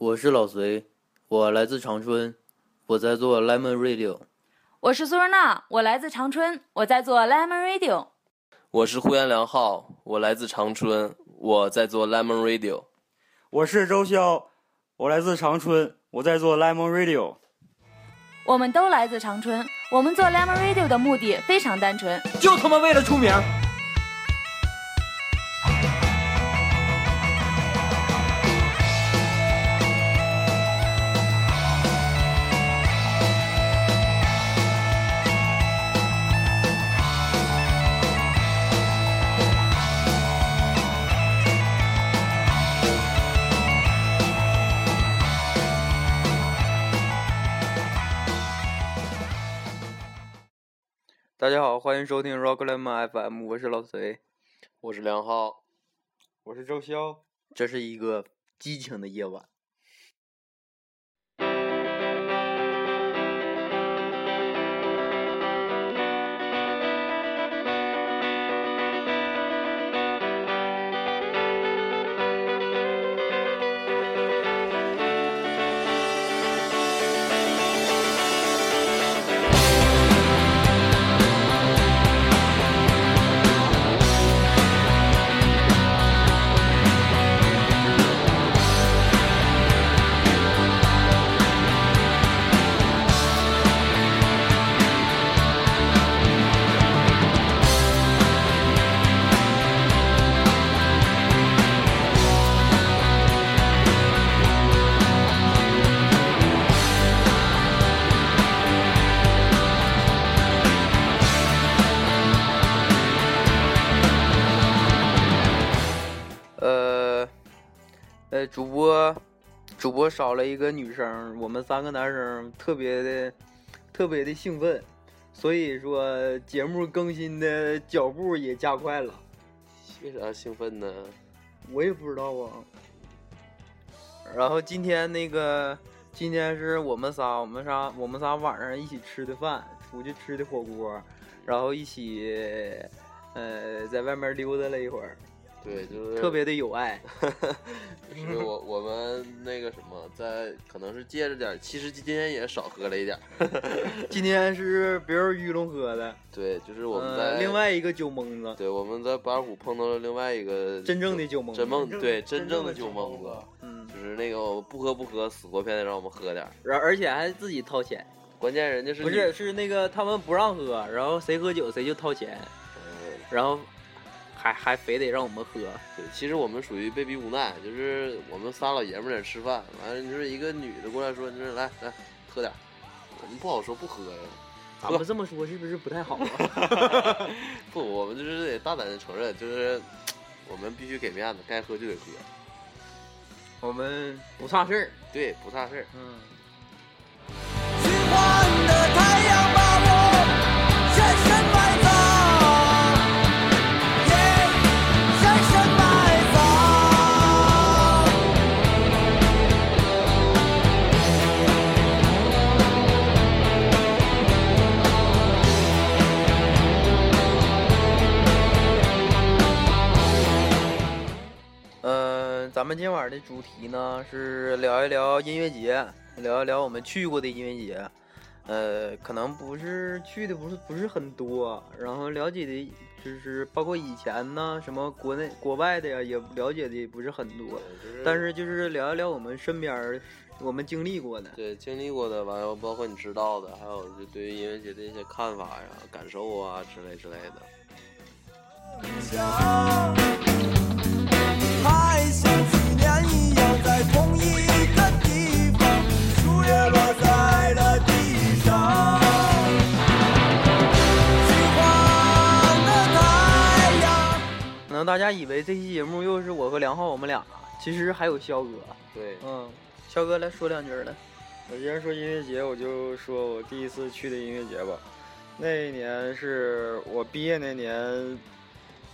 我是老隋，我来自长春，我在做 Lemon Radio。我是苏若娜，我来自长春，我在做 Lemon Radio。我是呼延良浩，我来自长春，我在做 Lemon Radio。我是周潇，我来自长春，我在做 Lemon Radio。我们都来自长春，我们做 Lemon Radio 的目的非常单纯，就他妈为了出名。大家好，欢迎收听 Rock Lemon FM，我是老隋，我是梁浩，我是周潇。这是一个激情的夜晚。少了一个女生，我们三个男生特别的，特别的兴奋，所以说节目更新的脚步也加快了。为啥兴奋呢？我也不知道啊。然后今天那个，今天是我们仨，我们仨，我们仨晚上一起吃的饭，出去吃的火锅，然后一起，呃，在外面溜达了一会儿。对，就是特别的有爱，就是我我们那个什么，在可能是借着点，其实今天也少喝了一点。今天是别人玉龙喝的，对，就是我们呃在另外一个酒蒙子，对我们在八虎碰到了另外一个真正的酒蒙子真梦对真真正的酒酒蒙子，嗯，就是那个不喝不喝，死活偏得让我们喝点儿。然而且还自己掏钱，关键人家是不是是那个他们不让喝，然后谁喝酒谁就掏钱，呃然后还还非得让我们喝，对，其实我们属于被逼无奈，就是我们仨老爷们儿在吃饭，完了你说一个女的过来说，你说来来喝点儿，我们不好说不喝呀。咱们这么说是不是不太好啊？不，我们就是得大胆的承认，就是我们必须给面子，该喝就得喝，我们不差事儿，对，不差事儿。嗯。咱们今晚的主题呢是聊一聊音乐节，聊一聊我们去过的音乐节。呃，可能不是去的不是不是很多，然后了解的就是包括以前呢，什么国内国外的呀，也了解的不是很多。就是但是就是聊一聊我们身边儿我们经历过的。对经历过的，完了包括你知道的，还有就对于音乐节的一些看法呀、感受啊之类之类的。可能大家以为这期节目又是我和梁浩我们俩，其实还有肖哥。对，嗯，肖哥来说两句儿来。我既然说音乐节，我就说我第一次去的音乐节吧。那一年是我毕业那年，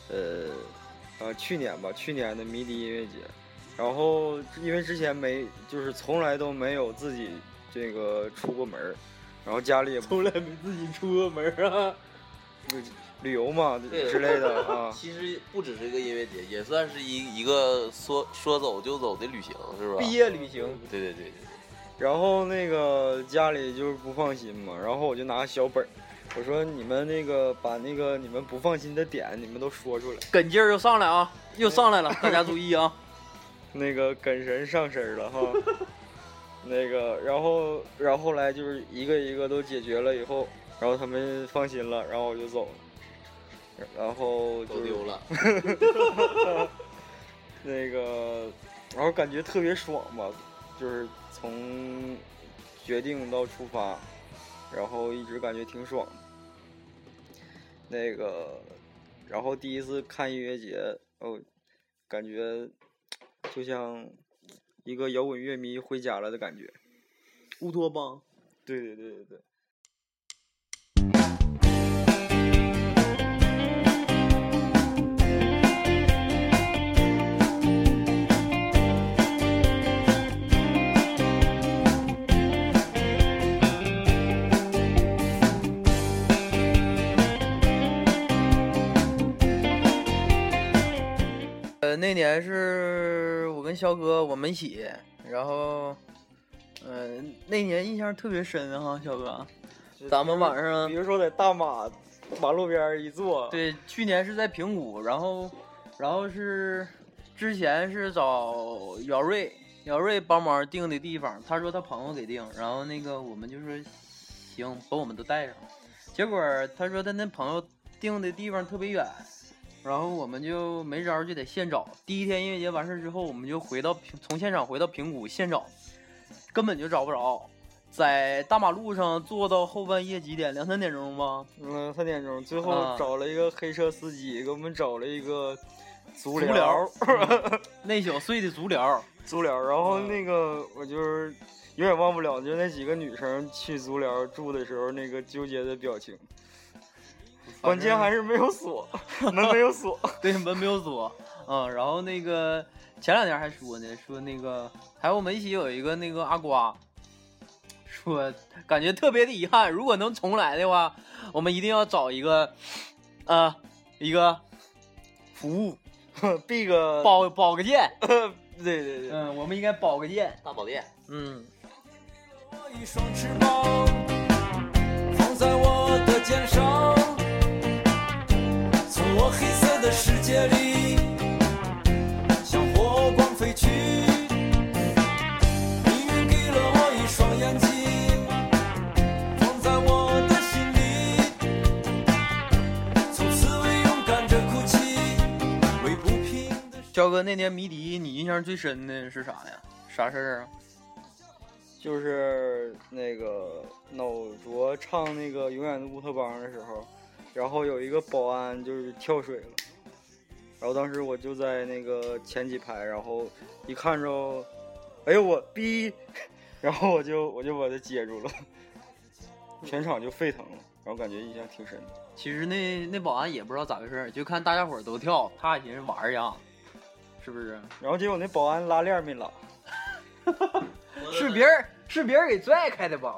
呃，呃，去年吧，去年的迷笛音乐节。然后因为之前没，就是从来都没有自己这个出过门儿，然后家里也不从来没自己出过门儿啊。旅游嘛之类的 啊。其实不只是一个音乐节，也算是一一个说说走就走的旅行，是吧？毕业旅行，对对对对然后那个家里就是不放心嘛，然后我就拿小本儿，我说你们那个把那个你们不放心的点你们都说出来。梗劲儿又上来啊，又上来了，大家注意啊！那个梗神上身了哈。那个，然后，然后后来就是一个一个都解决了以后，然后他们放心了，然后我就走了，然后就丢了。那个，然后感觉特别爽吧，就是从决定到出发，然后一直感觉挺爽的。那个，然后第一次看音乐节，哦，感觉就像一个摇滚乐迷回家了的感觉。乌托邦，对对对对对。呃，那年是我跟肖哥我们一起，然后，呃，那年印象特别深哈，肖哥。咱们晚上比如说在大马马路边儿一坐，，对，去年是在平谷，然后，然后是之前是找姚瑞，姚瑞帮忙订的地方，他说他朋友给订，然后那个我们就说行，把我们都带上，结果他说他那朋友订的地方特别远，然后我们就没招儿就得现找。第一天音乐节完事儿之后，我们就回到平从现场回到平谷现找，根本就找不着。在大马路上坐到后半夜几点？两三点钟吧。嗯，三点钟，最后啊找了一个黑车司机，给我们找了一个足足疗 那小碎的足疗，足疗，然后嗯那个我就是永远忘不了，就那几个女生去足疗住的时候那个纠结的表情。关键还是没有锁，门没有锁。对门没有锁。嗯，然后那个前两天还说呢，说那个还有我们一起有一个那个阿瓜，说感觉特别的遗憾，如果能重来的话，我们一定要找一个，呃，一个服务 Big 保保个剑。对对对，嗯，我们应该保个剑。大宝剑，嗯，一双翅膀焦哥那年迷笛，你印象最深的是啥呀？啥事儿啊？就是那个脑浊唱那个《永远的乌托邦》的时候，然后有一个保安就是跳水了，然后当时我就在那个前几排，然后一看着，哎呦我逼，然后我就我就把他接住了，全场就沸腾了，然后感觉印象挺深的。其实那那保安也不知道咋回事儿，就看大家伙儿都跳，他也寻思玩儿一样，是不是？然后结果那保安拉链没拉，是别人是别人给拽开的吧？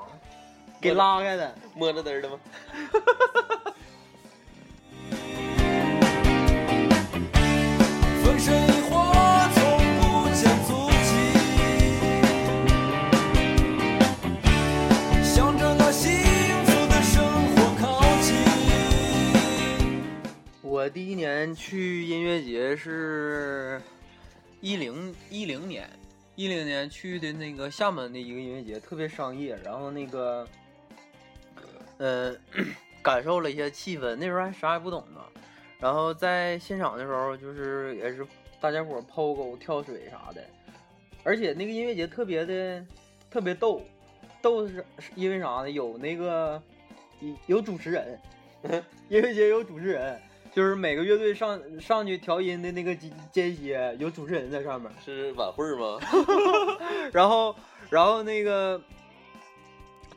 给拉开的。摸着嘚儿的吗？风声一过，从不见足迹，向着那幸福的生活靠近。我第一年去音乐节是一零一零年，一零年去的那个厦门的一个音乐节，特别商业，然后那个，呃，感受了一下气氛，那时候还啥也不懂呢。然后在现场的时候，就是也是大家伙抛钩、跳水啥的，而且那个音乐节特别的特别逗，逗是因为啥呢？有那个有主持人，音乐节有主持人，就是每个乐队上上去调音的那个间间歇有主持人在上面，是晚会吗？然后然后那个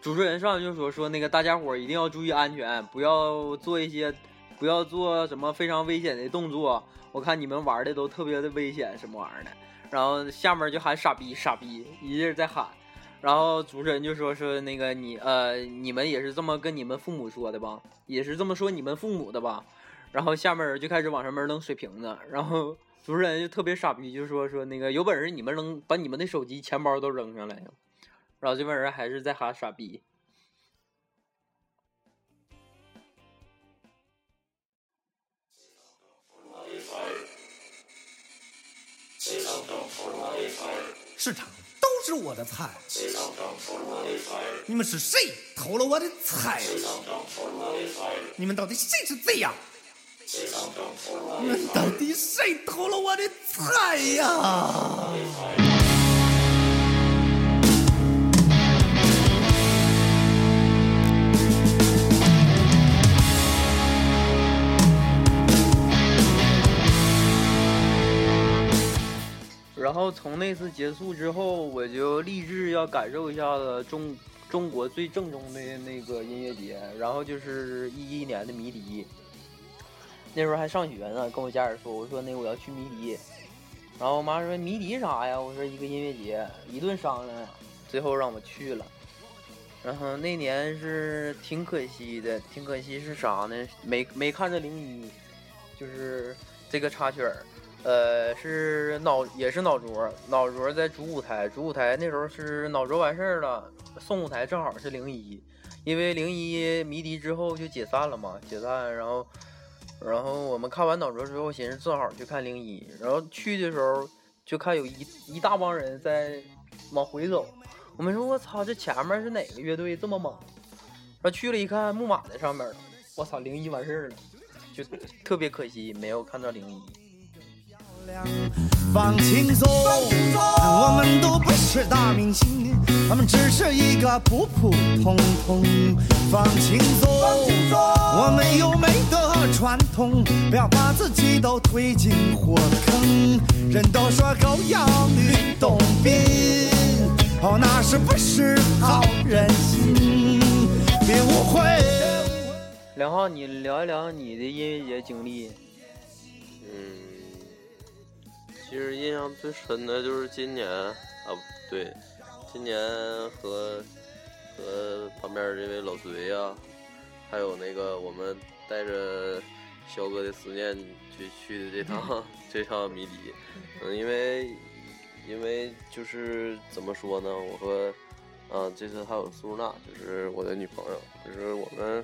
主持人上来就说说那个大家伙儿一定要注意安全，不要做一些不要做什么非常危险的动作，我看你们玩的都特别的危险什么玩意儿的，然后下面就喊傻逼傻逼，一劲儿在喊。然后主持人就说说那个你呃你们也是这么跟你们父母说的吧？也是这么说你们父母的吧？然后下面人就开始往上面扔水瓶子，然后 主持人就特别傻逼，就说说那个有本事你们扔把你们的手机、钱包都扔上来，然后这帮人还是在喊傻逼。市场都是我的菜，你们是谁偷了我的菜？你们到底谁是贼呀？你们到底谁偷了我的菜呀？然后从那次结束之后，我就立志要感受一下子中中国最正宗的那个音乐节，然后就是一一年的迷笛。那时候还上学呢，跟我家人说，我说那我要去迷笛，然后我妈说迷笛啥呀？我说一个音乐节，一顿商量，最后让我去了。然后那年是挺可惜的，挺可惜是啥呢？没没看着零一，就是这个插曲儿。呃，是脑也是脑浊，脑浊在主舞台，主舞台那时候是脑浊完事儿了，送舞台正好是零一，因为零一迷笛之后就解散了嘛，解散，然后，然后我们看完脑浊之后，寻思正好去看零一，然后去的时候就看有一一大帮人在往回走，我们说我操，这前面是哪个乐队这么猛？然后去了一看，木马在上面了，我操，零一完事儿了，就特别可惜没有看到零一。放轻松，我们都不是大明星，我们只是一个普普通通。放轻松，我们有美德和传统，不要把自己都推进火坑。人都说狗咬吕洞宾，哦，那是不是好人心？别误会。梁浩，你聊一聊你的音乐节经历。嗯，其实印象最深的就是今年啊，不对，今年和和旁边这位老隋啊，还有那个我们带着肖哥的思念去去的这趟 这趟迷笛，嗯，因为因为就是怎么说呢，我和啊这次还有苏娜，就是我的女朋友，就是我们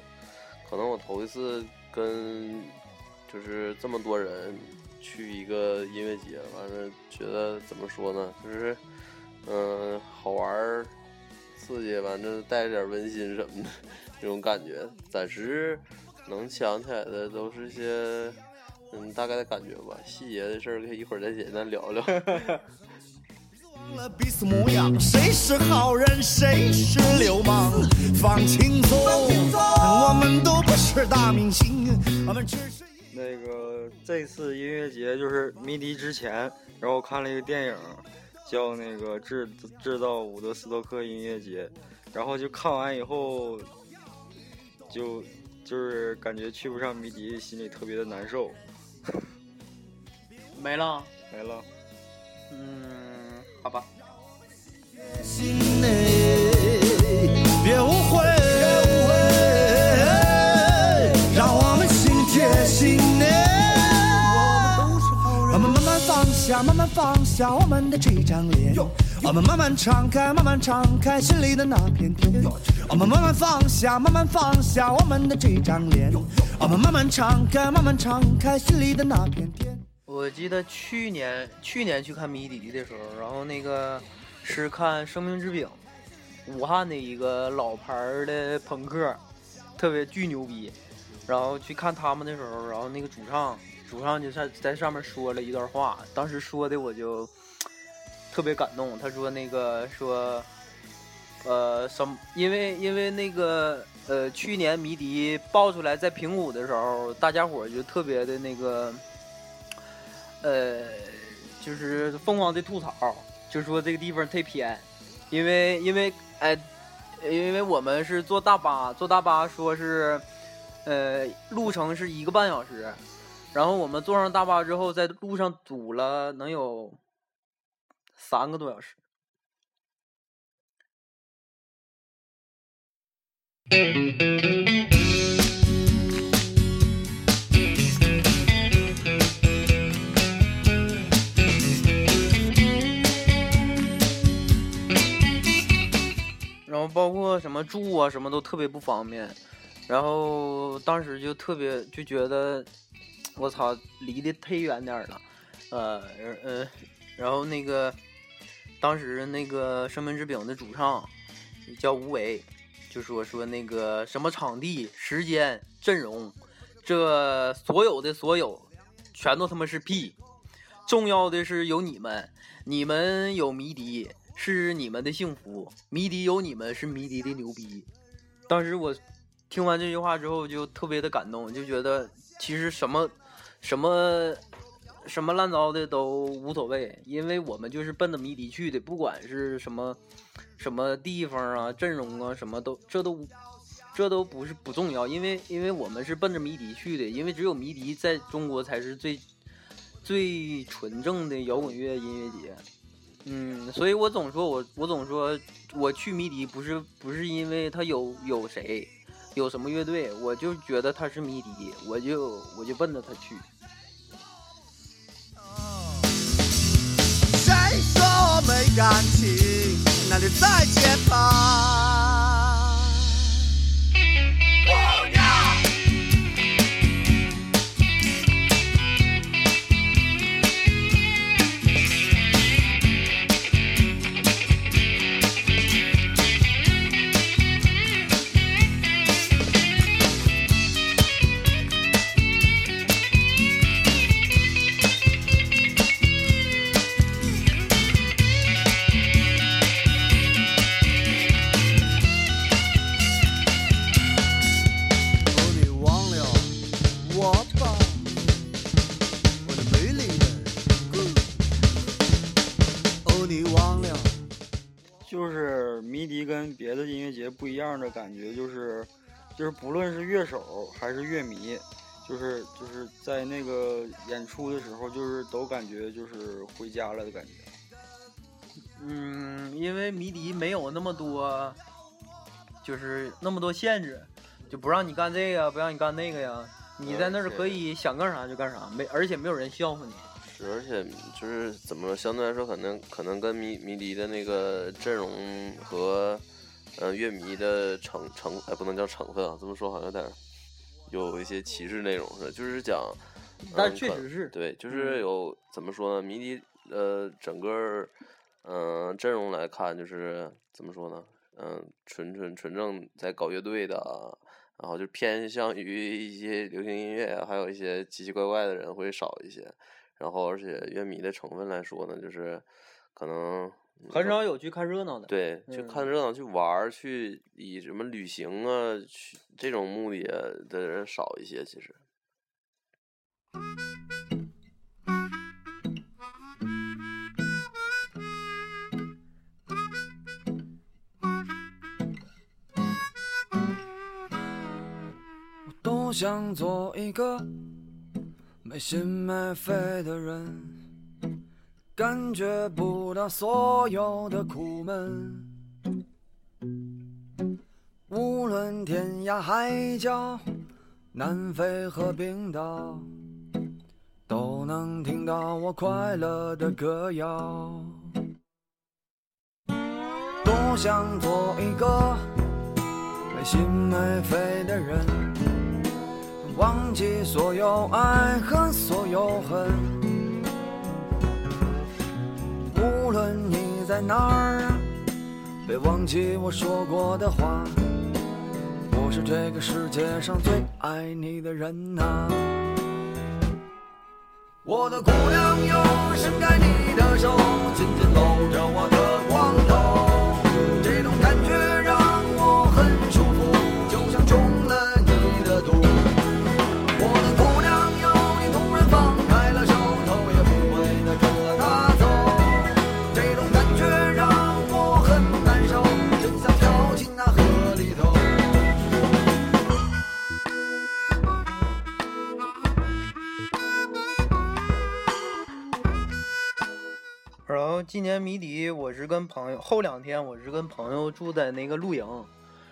可能我头一次跟就是这么多人去一个音乐节，完了觉得怎么说呢，就是嗯、好玩儿、刺激，反正带着点温馨什么的 这种感觉。暂时能想起来的都是些嗯大概的感觉吧，细节的事儿可以一会儿再简单聊聊。了彼此模样，谁是好人，谁是流氓？放轻松，我们都不是大明星，我们只是。那个这次音乐节就是迷笛之前，然后看了一个电影，叫那个制制造伍德斯托克音乐节，然后就看完以后，就就是感觉去不上迷笛，心里特别的难受。没了。没了，嗯，好吧。下，慢慢放下我们的这张脸，我们慢慢敞开，慢慢敞开心里的那片天。我们慢慢放下，慢慢放下我们的这张脸，我们慢慢敞开，慢慢敞开心里的那片天。我记得去年去年去看迷笛的时候，然后那个是看生命之饼，武汉的一个老牌的朋克，特别巨牛逼。然后去看他们的时候，然后那个主唱主上就在在上面说了一段话，当时说的我就特别感动。他说那个说，呃，什么？因为因为那个呃，去年迷笛爆出来在平谷的时候，大家伙就特别的那个。呃，就是疯狂的吐槽，就说这个地方太偏，因为因为哎，因为我们是坐大巴，坐大巴说是，呃，路程是一个半小时，然后我们坐上大巴之后在路上堵了能有三个多小时。然后包括什么住啊什么都特别不方便。然后当时就特别就觉得我操，离得忒远点儿了。呃呃，然后那个当时那个生命之饼的主唱叫吴伟，就说说那个什么场地、时间、阵容，这所有的所有，全都他妈是屁。重要的是有你们，你们有迷笛是你们的幸福，迷笛有你们是迷笛的牛逼。当时我听完这句话之后就特别的感动，就觉得其实什么什么什么烂糟的都无所谓，因为我们就是奔着迷笛去的，不管是什么什么地方啊、阵容啊，什么都这都这都不是不重要，因为因为我们是奔着迷笛去的，因为只有迷笛在中国才是最最纯正的摇滚乐音乐节。嗯，所以我总说我我总说我去迷笛不是不是因为他有有谁有什么乐队，我就觉得他是迷笛，我就我就奔着他去。谁说没感情，那就再见吧。一样的感觉，就是就是不论是乐手还是乐迷，就是就是在那个演出的时候，就是都感觉就是回家了的感觉。嗯，因为迷笛没有那么多，就是那么多限制，就不让你干这个，不让你干那个呀。你在那儿可以想干啥就干啥，没而且没有人笑话你。是，而且就是怎么说，相对来说可能可能跟迷迷笛的那个阵容和呃乐迷的成成哎不能叫成分啊，这么说好像有点儿有一些歧视内容似的，就是讲，但确实是对，就是有怎么说呢？迷笛呃整个儿嗯、阵容来看，就是怎么说呢？嗯、纯纯纯正在搞乐队的啊，然后就偏向于一些流行音乐啊，还有一些奇奇怪怪的人会少一些。然后，而且乐迷的成分来说呢，就是可能嗯很少有去看热闹的。对，去嗯看热闹、去玩儿、去以什么旅行啊，去这种目的的人少一些。其实，我多想做一个没心没肺的人，感觉不到所有的苦闷。无论天涯海角、南非和冰岛，都能听到我快乐的歌谣。多想做一个没心没肺的人，忘记所有爱和所有恨。无论你在哪儿啊，别忘记我说过的话。我是这个世界上最爱你的人呐、我的姑娘哟，伸开你的手，紧紧搂着我的光头，今年迷笛，我是跟朋友，后两天我是跟朋友住在那个露营，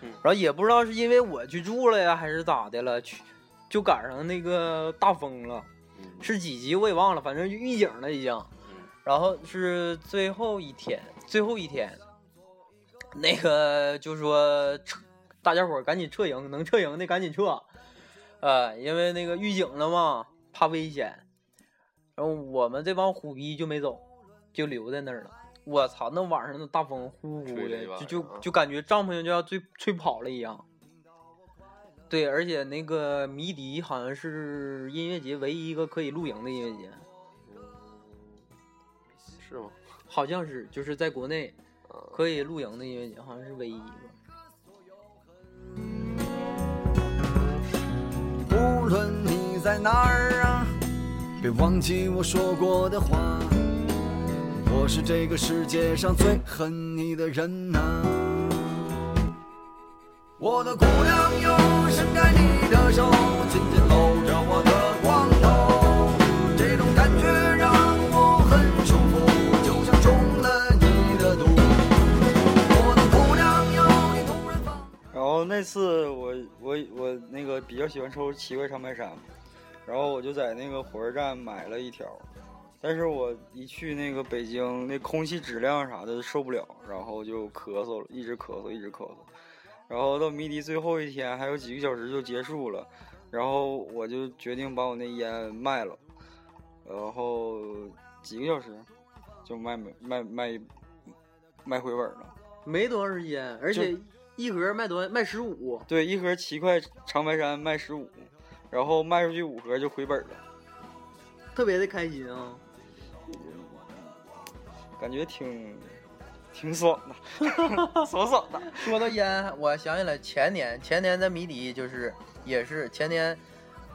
嗯然后也不知道是因为我去住了呀，还是咋的了，去就赶上那个大风了，嗯是几级我也忘了，反正就预警了已经。嗯然后是最后一天，最后一天，那个就说撤，大家伙赶紧撤营，能撤营的赶紧撤，呃，因为那个预警了嘛，怕危险。然后我们这帮虎逼就没走，就留在那儿了。我操，那晚上那大风呼呼的，就就就感觉帐篷就要吹吹跑了一样。对，而且那个迷笛好像是音乐节唯一一个可以露营的音乐节，是吗？好像是就是在国内啊，可以露营的音乐节，好像是唯一一个。无论你在哪儿啊，别忘记我说过的话。我是这个世界上最恨你的人呐、我的姑娘哟，伸开你的手，紧紧搂着我的光头，这种感觉让我很舒服，就像中了你的毒。我的姑娘哟，你突然放。然后那次我我我那个比较喜欢抽奇怪长白山，然后我就在那个火车站买了一条，但是我一去那个北京，那空气质量啥的受不了，然后就咳嗽了，一直咳嗽，一直咳嗽。然后到迷笛最后一天还有几个小时就结束了，然后我就决定把我那烟卖了，然后几个小时就卖没卖卖卖回本了。没多长时间，而且一盒卖多卖十五，对，一盒七块长白山卖十五，然后卖出去五盒就回本了，特别的开心啊！感觉挺挺爽的，爽爽的。说到烟，我想起来前年，前年在迷笛就是也是前年，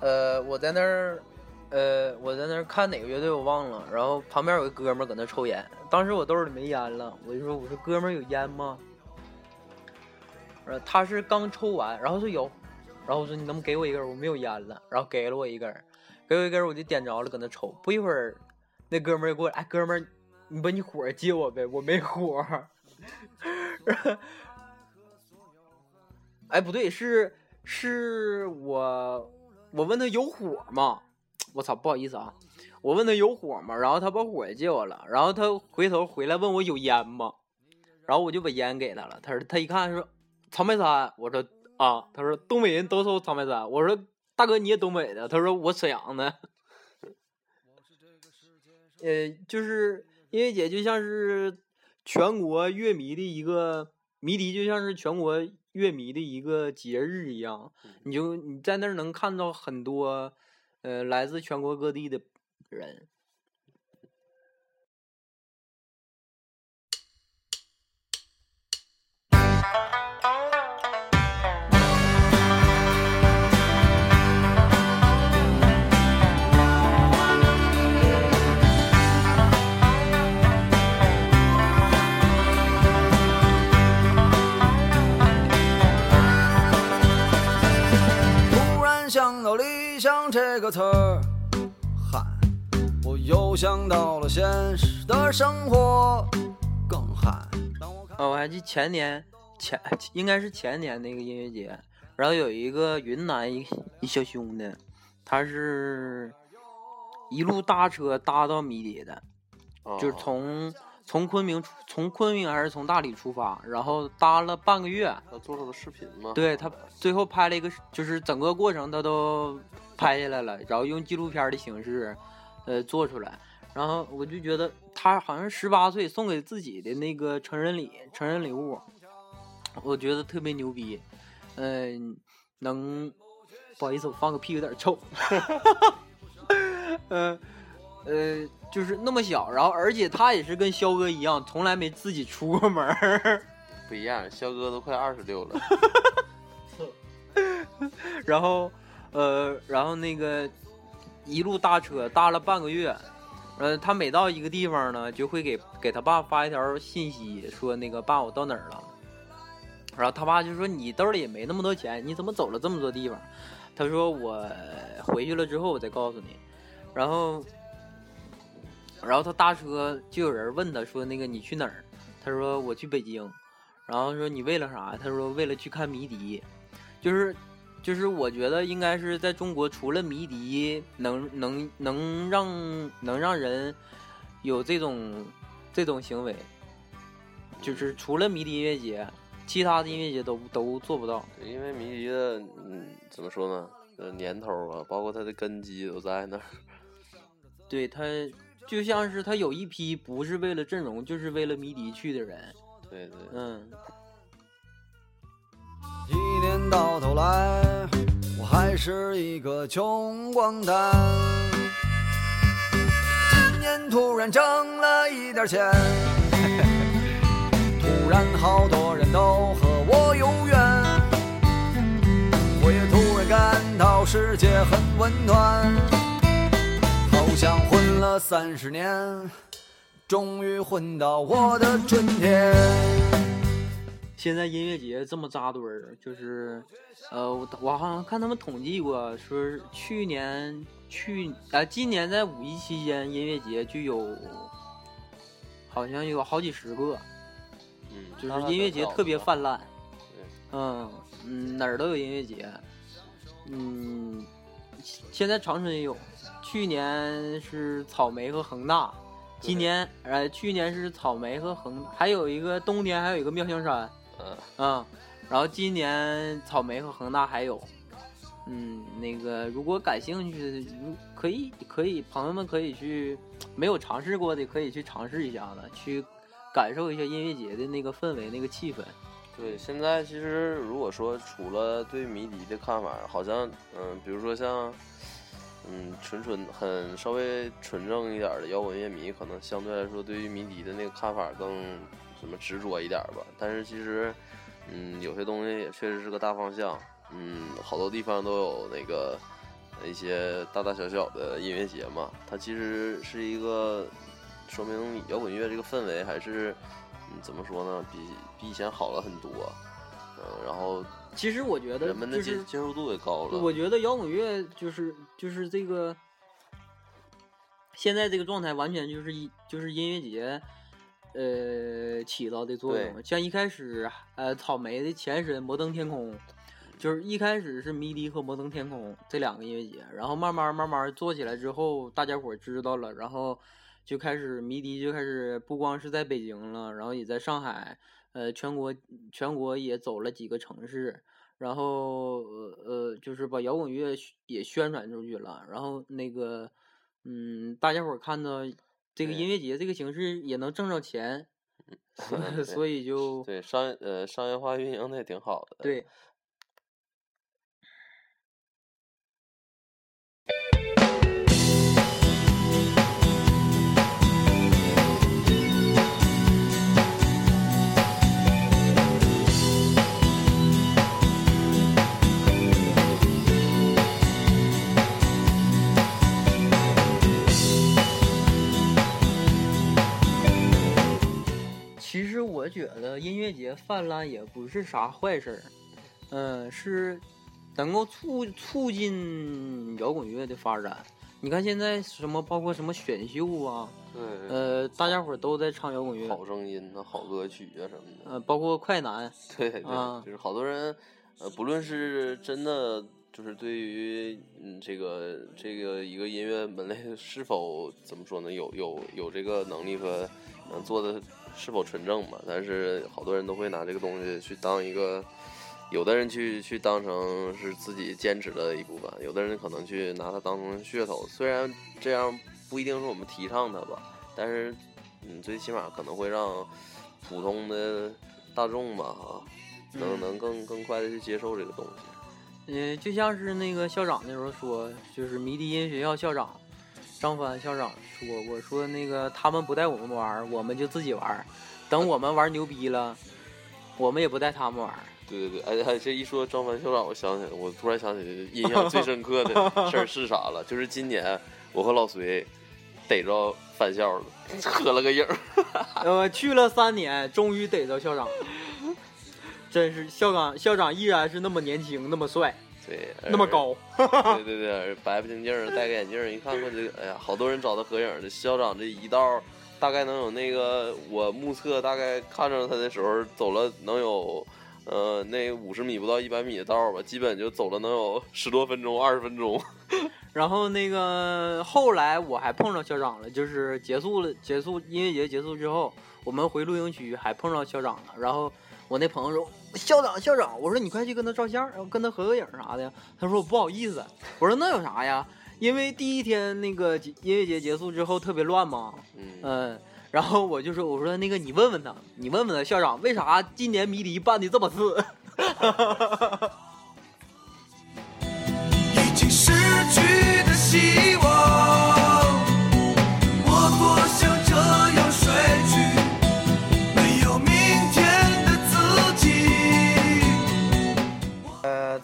呃，我在那儿，呃，我在那儿看哪个乐队我忘了，然后旁边有个哥们儿搁那抽烟，当时我兜里没烟了，我就说我说哥们儿有烟吗？呃，他是刚抽完，然后说有，然后我说你能不能给我一根？我没有烟了，然后给了我一根儿，给我一根儿我就点着了，搁那抽。不一会儿，那哥们儿就过来，哎，哥们儿，你把你火借我呗，我没火。哎，不对，是是我我问他有火吗？我操，不好意思啊，我问他有火吗？然后他把火借我了，然后他回头回来问我有烟吗？然后我就把烟给他了。他说他一看说长白山，我说啊，他说东北人都抽长白山，我说大哥你也东北的，他说我沈阳的。呃，就是音乐节就像是全国乐迷的一个迷笛，就像是全国乐迷的一个节日一样。你就你在那儿能看到很多呃来自全国各地的人。想到理想这个词儿，嗨，我又想到了现实的生活，更嗨。当我还记前年前应该是前年那个音乐节，然后有一个云南一一小兄弟，他是一路搭车搭到迷笛的，就是哦从从昆明出从昆明还是从大理出发，然后搭了半个月，他做了个视频吗？对他最后拍了一个，就是整个过程他都拍下来了，然后用纪录片的形式，呃，做出来。然后我就觉得他好像十八岁送给自己的那个成人礼，成人礼物，我觉得特别牛逼。嗯、能，不好意思，我放个屁有点臭。嗯、呃，就是那么小，然后而且他也是跟肖哥一样，从来没自己出过门儿。不一样，肖哥都快二十六了。然后，呃，然后那个一路搭车搭了半个月，呃，他每到一个地方呢，就会给给他爸发一条信息，说那个爸我到哪儿了。然后他爸就说你兜里也没那么多钱，你怎么走了这么多地方？他说我回去了之后我再告诉你。然后，然后他搭车就有人问他说那个你去哪儿？他说我去北京。然后说你为了啥？他说为了去看迷笛。就是就是我觉得应该是在中国，除了迷笛能能能让能让人有这种这种行为，就是除了迷笛音乐节，其他的音乐节都都做不到。因为迷笛的，嗯，怎么说呢？呃，年头啊，包括它的根基都在那儿。对他就像是他有一批不是为了阵容，就是为了迷笛去的人。对对，嗯，一年到头来，我还是一个穷光蛋。今年突然挣了一点钱，突然好多人都和我有缘，我也突然感到世界很温暖，好像混了三十年，终于混到我的春天。现在音乐节这么扎堆儿，就是，呃，我我好像看他们统计过，说是去年去啊、今年在五一期间音乐节就有，好像有好几十个，嗯，就是音乐节特别泛滥。嗯嗯，哪儿都有音乐节。嗯，现在长春也有，去年是草莓和恒大，今年呃去年是草莓和恒，还有一个冬天还有一个妙香山。嗯，嗯，然后今年草莓和恒大还有，嗯，那个如果感兴趣的，可以可以朋友们可以去，没有尝试过的可以去尝试一下子，去感受一下音乐节的那个氛围、那个气氛。对，现在其实如果说除了对迷笛的看法，好像嗯，比如说像嗯纯纯很稍微纯正一点的摇滚乐迷，可能相对来说对于迷笛的那个看法更什么执着一点吧。但是其实嗯，有些东西也确实是个大方向，嗯，好多地方都有那个一些大大小小的音乐节嘛，它其实是一个说明摇滚乐这个氛围还是。嗯，怎么说呢？比比以前好了很多，嗯，然后其实我觉得人们的接受度也高了。我觉得摇滚乐就是就是这个现在这个状态，完全就是一就是音乐节，呃起到的作用。像一开始，呃，草莓的前身摩登天空，就是一开始是迷笛和摩登天空这两个音乐节，然后慢慢慢慢做起来之后，大家伙知道了，然后就开始迷笛就开始不光是在北京了，然后也在上海，呃，全国全国也走了几个城市。然后呃呃，就是把摇滚乐也宣传出去了，然后那个嗯，大家伙儿看到这个音乐节这个形式也能挣着钱，所 以就对商业呃商业化运营的也挺好的。对其实我觉得音乐节泛滥也不是啥坏事儿，嗯，是能够促促进摇滚乐的发展。你看现在什么，包括什么选秀啊，对，呃，大家伙儿都在唱摇滚乐，好声音呐，好歌曲啊什么的。呃，包括快男，对对，啊就是好多人，呃，不论是真的，就是对于嗯这个这个一个音乐门类是否怎么说呢，有有有这个能力和能做的是否纯正吧，但是好多人都会拿这个东西去当一个，有的人去去当成是自己坚持的一部分，有的人可能去拿它当成噱头，虽然这样不一定是我们提倡它吧，但是嗯最起码可能会让普通的大众吧哈。能嗯能更更快的去接受这个东西。嗯、就像是那个校长那时候说，就是迷笛音乐学校校长张帆校长说，我说那个他们不带我们玩儿，我们就自己玩儿，等我们玩牛逼了，我们也不带他们玩儿。对对对，哎哎，这一说张帆校长，我想起来，我突然想起印象最深刻的事儿是啥了？就是今年我和老隋逮着返校了，合了个影儿。呃，去了三年，终于逮着校长了，真是校长校长依然是那么年轻，那么帅，对，那么高。对对对，白不净净儿，戴个眼镜儿，一看看这个，哎呀，好多人找他合影儿。这校长这一道儿大概能有那个，我目测大概看着他的时候走了能有，呃，那五十米不到一百米的道儿吧，基本就走了能有十多分钟、二十分钟。然后那个后来我还碰着校长了，就是结束了，结束音乐节结束之后，我们回录音区还碰着校长了，然后我那朋友说校长校长，我说你快去跟他照相，然后跟他合个影啥的。他说我不好意思，我说那有啥呀？因为第一天那个节音乐节结束之后特别乱嘛，嗯，嗯，然后我就说我说那个你问问他，你问问他校长为啥今年迷笛办的这么次？已经失去的希望。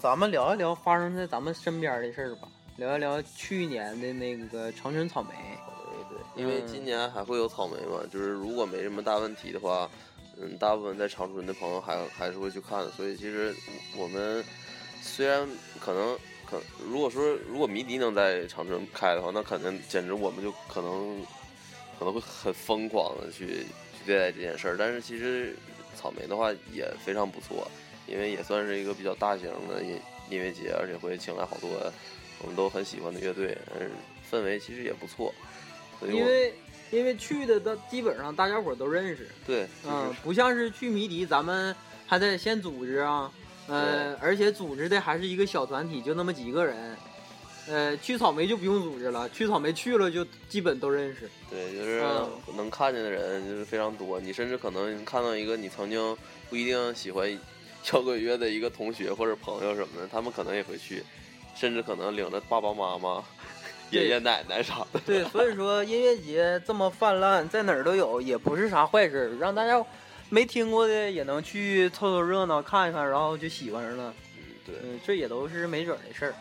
咱们聊一聊发生在咱们身边的事儿吧，聊一聊去年的那个长春草莓。因为今年还会有草莓嘛，就是如果没什么大问题的话，嗯，大部分在长春的朋友还还是会去看的。所以其实我们虽然可能可如果说如果迷笛能在长春开的话，那肯定简直我们就可能可能会很疯狂的去去对待这件事儿。但是其实草莓的话也非常不错，因为也算是一个比较大型的音音乐节，而且会请来好多我们都很喜欢的乐队，嗯，氛围其实也不错。所以因为因为去的都基本上大家伙都认识，对，就是、嗯，不像是去迷笛，咱们还得先组织啊，呃，而且组织的还是一个小团体，就那么几个人。呃，去草莓就不用组织了，去草莓去了就基本都认识。对，就是嗯能看见的人就是非常多。你甚至可能看到一个你曾经不一定喜欢摇滚乐的一个同学或者朋友什么的，他们可能也会去，甚至可能领着爸爸妈妈、爷爷奶奶啥的。对，所以说音乐节这么泛滥，在哪儿都有，也不是啥坏事儿，让大家没听过的也能去凑凑热闹看一看，然后就喜欢上了。嗯，对。嗯，这也都是没准儿的事儿。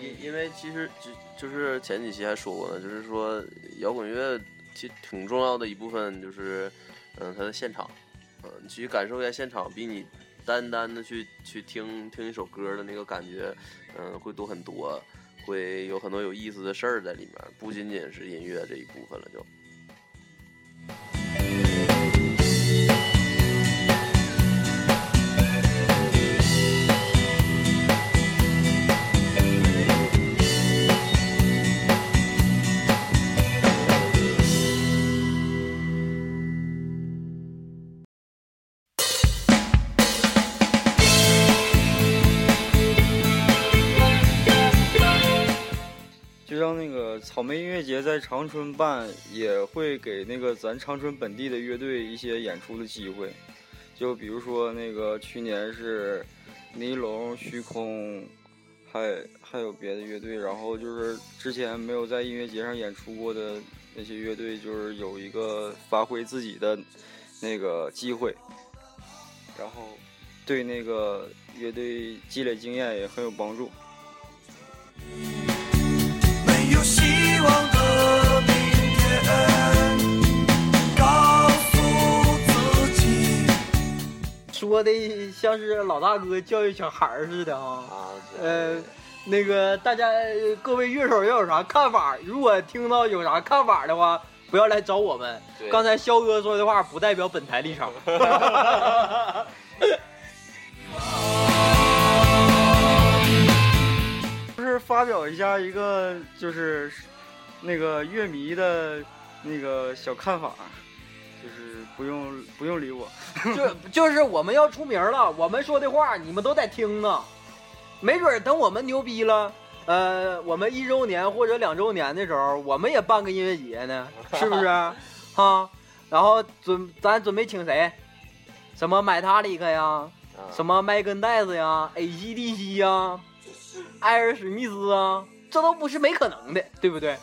因因为其实就就是前几期还说过呢，就是说摇滚乐其实挺重要的一部分就是，嗯，它的现场，嗯，你去感受一下现场，比你单单的去去听听一首歌的那个感觉，嗯，会多很多，会有很多有意思的事儿在里面，不仅仅是音乐这一部分了。就草莓音乐节在长春办，也会给那个咱长春本地的乐队一些演出的机会。就比如说那个去年是尼龙、虚空，还还有别的乐队，然后就是之前没有在音乐节上演出过的那些乐队，就是有一个发挥自己的那个机会，然后对那个乐队积累经验也很有帮助。没有希望的明天，告诉自己。说的像是老大哥教育小孩似的啊。呃，那个大家各位乐手要有啥看法？如果听到有啥看法的话，不要来找我们。刚才肖哥说的话不代表本台立场。就是发表一下一个就是那个乐迷的那个小看法，就是不用不用理我。就就是我们要出名了，我们说的话你们都得听呢。没准等我们牛逼了，呃，我们一周年或者两周年的时候，我们也办个音乐节呢，是不是？哈，然后准咱准备请谁？什么买塔里克呀？啊什么麦根戴斯呀、ACDC 呀、艾尔史密斯啊，这都不是没可能的，对不对？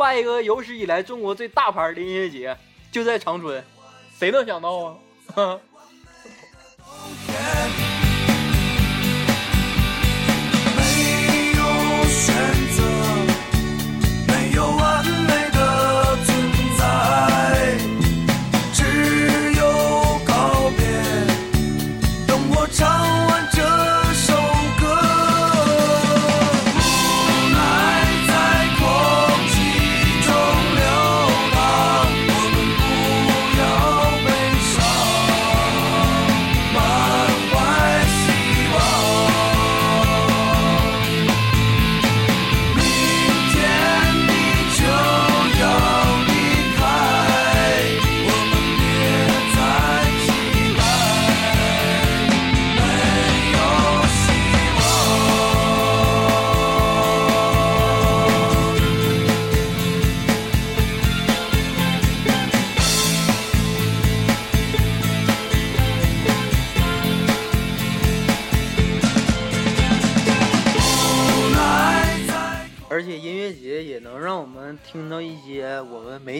办一个有史以来中国最大牌的音乐节，就在长春，谁能想到啊？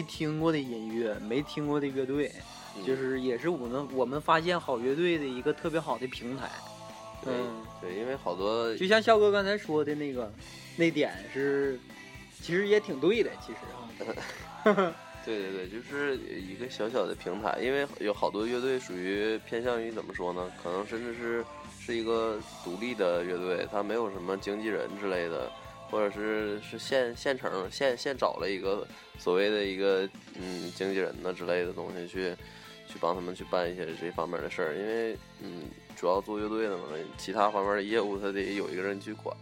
没听过的音乐、没听过的乐队，嗯就是也是我们我们发现好乐队的一个特别好的平台。对嗯，对，因为好多就像肖哥刚才说的那个，那点是，其实也挺对的，其实 啊。对对对，就是一个小小的平台，因为有好多乐队属于偏向于怎么说呢？可能甚至是是一个独立的乐队，它没有什么经纪人之类的，或者是是现现成现现找了一个所谓的一个嗯经纪人呢之类的东西去去帮他们去办一些这方面的事儿，因为嗯主要做乐队的嘛，其他方面的业务他得有一个人去管，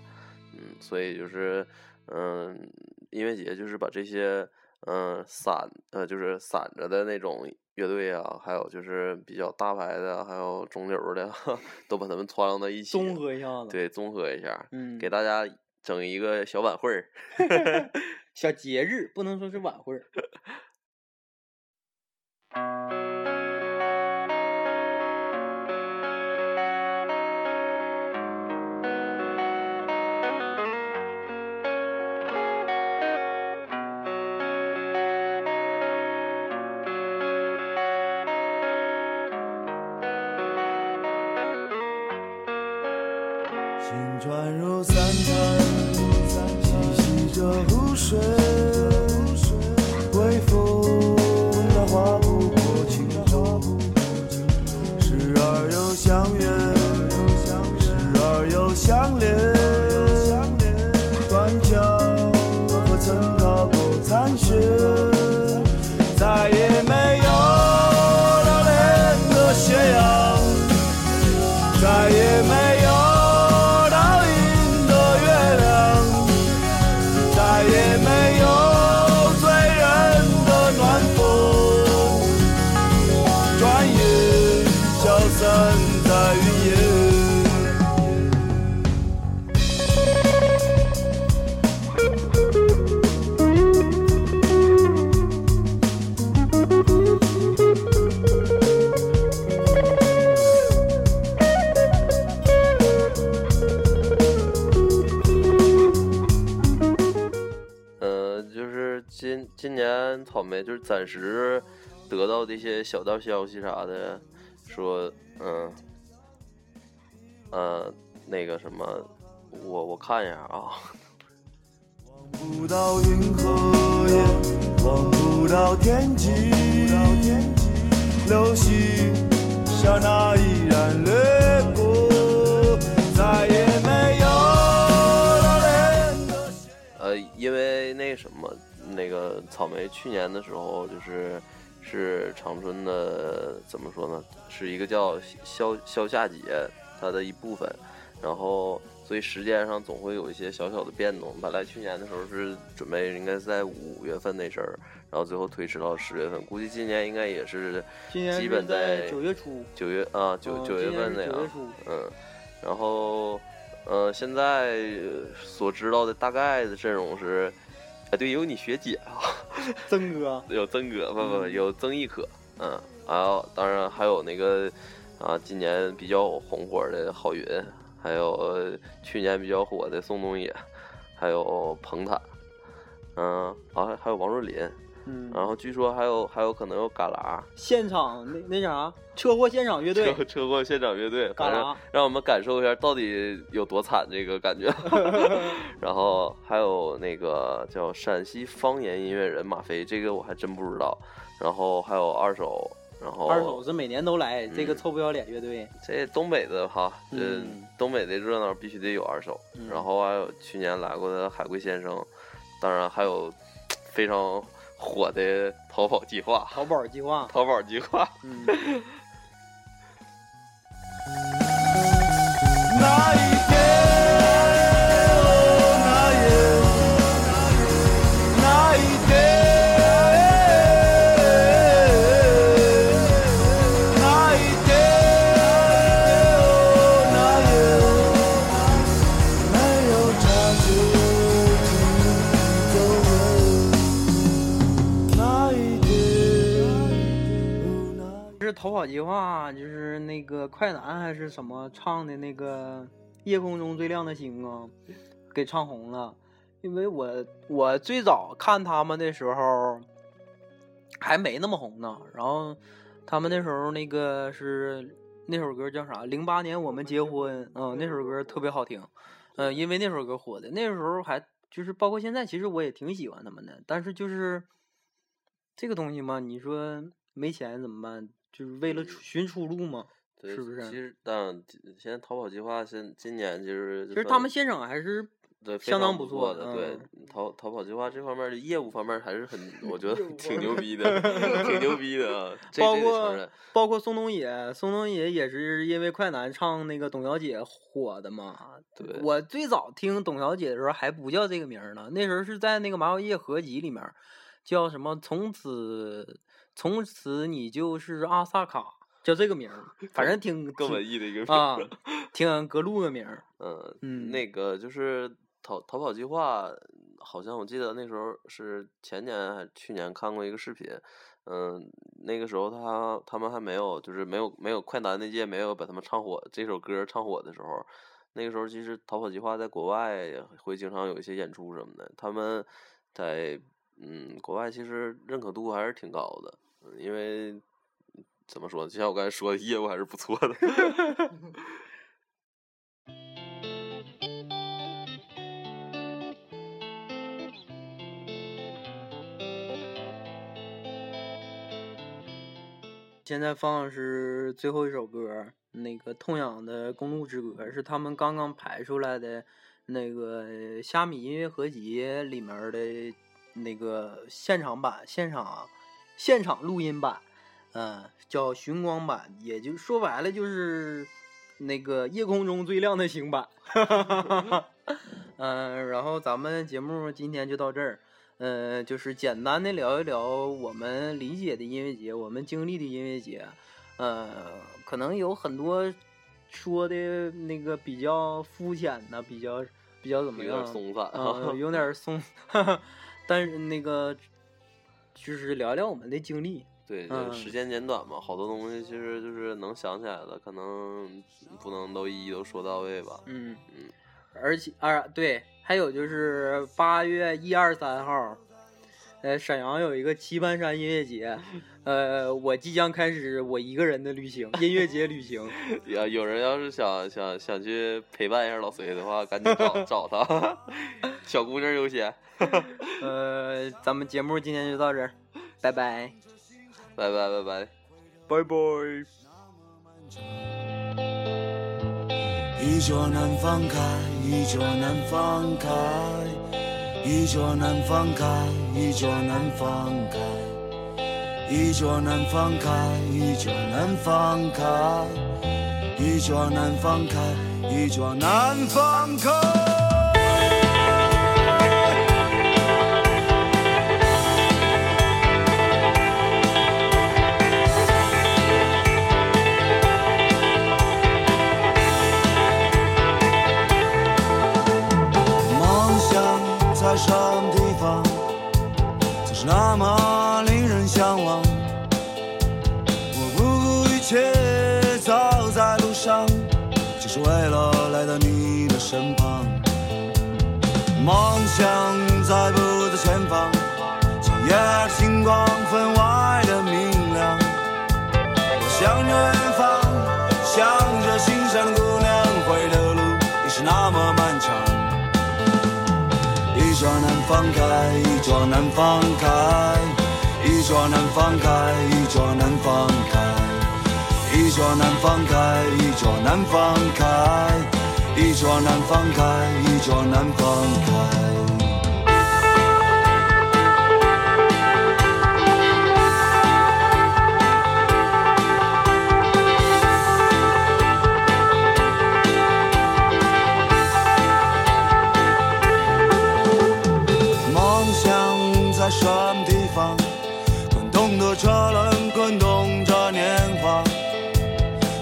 嗯，所以就是嗯音乐节就是把这些。嗯，散呃就是散着的那种乐队啊，还有就是比较大牌的，还有中流的，都把他们攒到一起，综合一下子。，对，综合一下，嗯，给大家整一个小晚会儿。小节日不能说是晚会儿。Sure. 年草莓就是暂时得到的一些小道消息啥的，说嗯呃那个什么，我我看一下啊，望不到云和烟，望不到天际，流星刹那依然掠过，再也没有留恋的斜呃，因为那什么，那个草莓去年的时候，就是是长春的怎么说呢，是一个叫消消夏节它的一部分，然后所以时间上总会有一些小小的变动。本来去年的时候是准备应该是在五月份那阵儿，然后最后推迟到十月份，估计今年应该也是基本在在九月初，九月啊九九月份那样。嗯，然后，呃，现在呃所知道的大概的阵容是，哎，对，有你学姐啊，曾哥，有曾哥，不不有曾轶可，嗯，还有当然还有那个啊，今年比较红火的郝云，还有呃去年比较火的宋冬野，还有彭坦，嗯，啊，还有王若琳，嗯，然后据说还有还有可能有嘎啦，现场那那啥，车祸现场乐队，车车祸现场乐队，嘎啦，让我们感受一下到底有多惨这个感觉。然后还有那个叫陕西方言音乐人马飞，这个我还真不知道。然后还有二手，然后二手是每年都来，这个嗯臭不要脸乐队，这东北的哈，这、嗯东北的热闹必须得有二手。嗯然后还有去年来过的海龟先生，当然还有非常火的逃跑计划。淘宝计划，逃跑计划，嗯，那。是逃跑计划，就是那个快男还是什么唱的那个《夜空中最亮的星》啊，给唱红了。因为我我最早看他们的时候还没那么红呢，然后他们那时候那个是那首歌叫啥？零八年我们结婚，嗯，那首歌特别好听，嗯，因为那首歌火的，那时候还就是包括现在，其实我也挺喜欢他们的，但是就是这个东西嘛，你说没钱怎么办？就是为了寻出路嘛。对，是不是其实，但现在逃跑计划现今年其实其实他们现场还是对相当不错的，对嗯逃逃跑计划这方面的业务方面还是很，我觉 得挺牛逼的，挺牛逼的啊 包括。包括宋冬野，宋冬野也是因为快男唱那个董小姐火的嘛。对我最早听董小姐的时候还不叫这个名儿呢，那时候是在那个麻药叶合集里面，叫什么？从此从此你就是阿萨卡，叫这个名儿，反正挺 更文艺的一个啊名儿，挺格路的名儿。嗯嗯那个就是逃逃跑计划，好像我记得那时候是前年还去年看过一个视频，嗯，那个时候他他们还没有就是没有没有快男那届没有把他们唱火这首歌唱火的时候，那个时候其实逃跑计划在国外会经常有一些演出什么的，他们在嗯国外其实认可度还是挺高的，嗯因为。怎么说呢？就像我刚才说的，业务还是不错的。现在放的是最后一首歌，那个痛仰的《公路之歌》是他们刚刚排出来的那个虾米音乐合集里面的那个现场版，现场现场录音版，嗯，叫寻光版，也就说白了就是那个夜空中最亮的星版。嗯，然后咱们节目今天就到这儿。呃，就是简单的聊一聊我们理解的音乐节，我们经历的音乐节。呃，可能有很多说的那个比较肤浅的，比较比较怎么有样？点松散呃，有点松，但是那个就是聊聊我们的经历。对，就嗯时间简短嘛，好多东西其实就是能想起来的，可能不能都一一都说到位吧。嗯嗯，而且啊，对，还有就是八月一二三号，呃，沈阳有一个棋盘山音乐节，呃，我即将开始我一个人的旅行，音乐节旅行。要有人要是想想想去陪伴一下老隋的话，赶紧找 找他，小姑娘优先。呃，咱们节目今天就到这儿，拜拜。拜拜拜拜。拜拜。一桌难放开，一桌难放开，一桌难放开，一桌难放开，一桌难放开，一桌难放开，一桌难放开，一脚难放开。是那么令人向往。我不顾一切走在路上，就是为了来到你的身旁。梦想在不在前方，今夜星光分外放开，一抓难放开，一抓难放开，一抓难放开，一抓难放开，一抓难放开，一抓难放开，一脚难放开。什么地方？滚动的车轮，滚动着年华。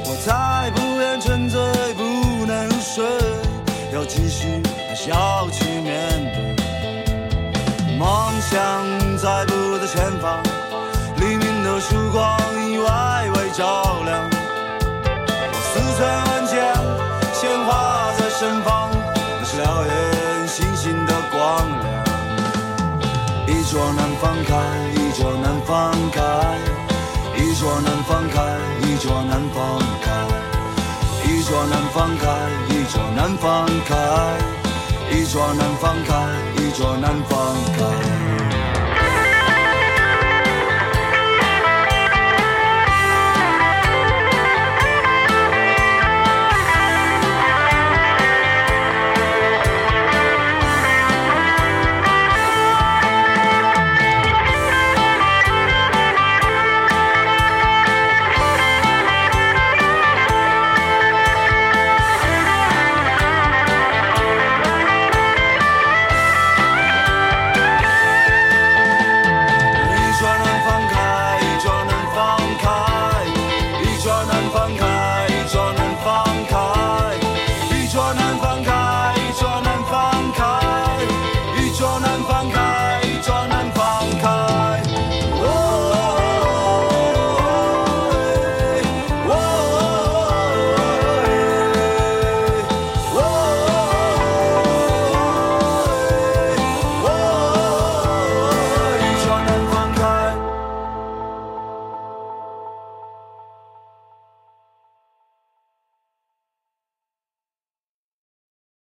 我再不愿沉醉，不能入睡，要继续，还是要去面对？梦想在不在前方？黎明的曙光已微微照亮。一桌难放开，一桌难放开，一桌难放开，一桌难放开，一桌难放开，一桌难放开，一桌难放开。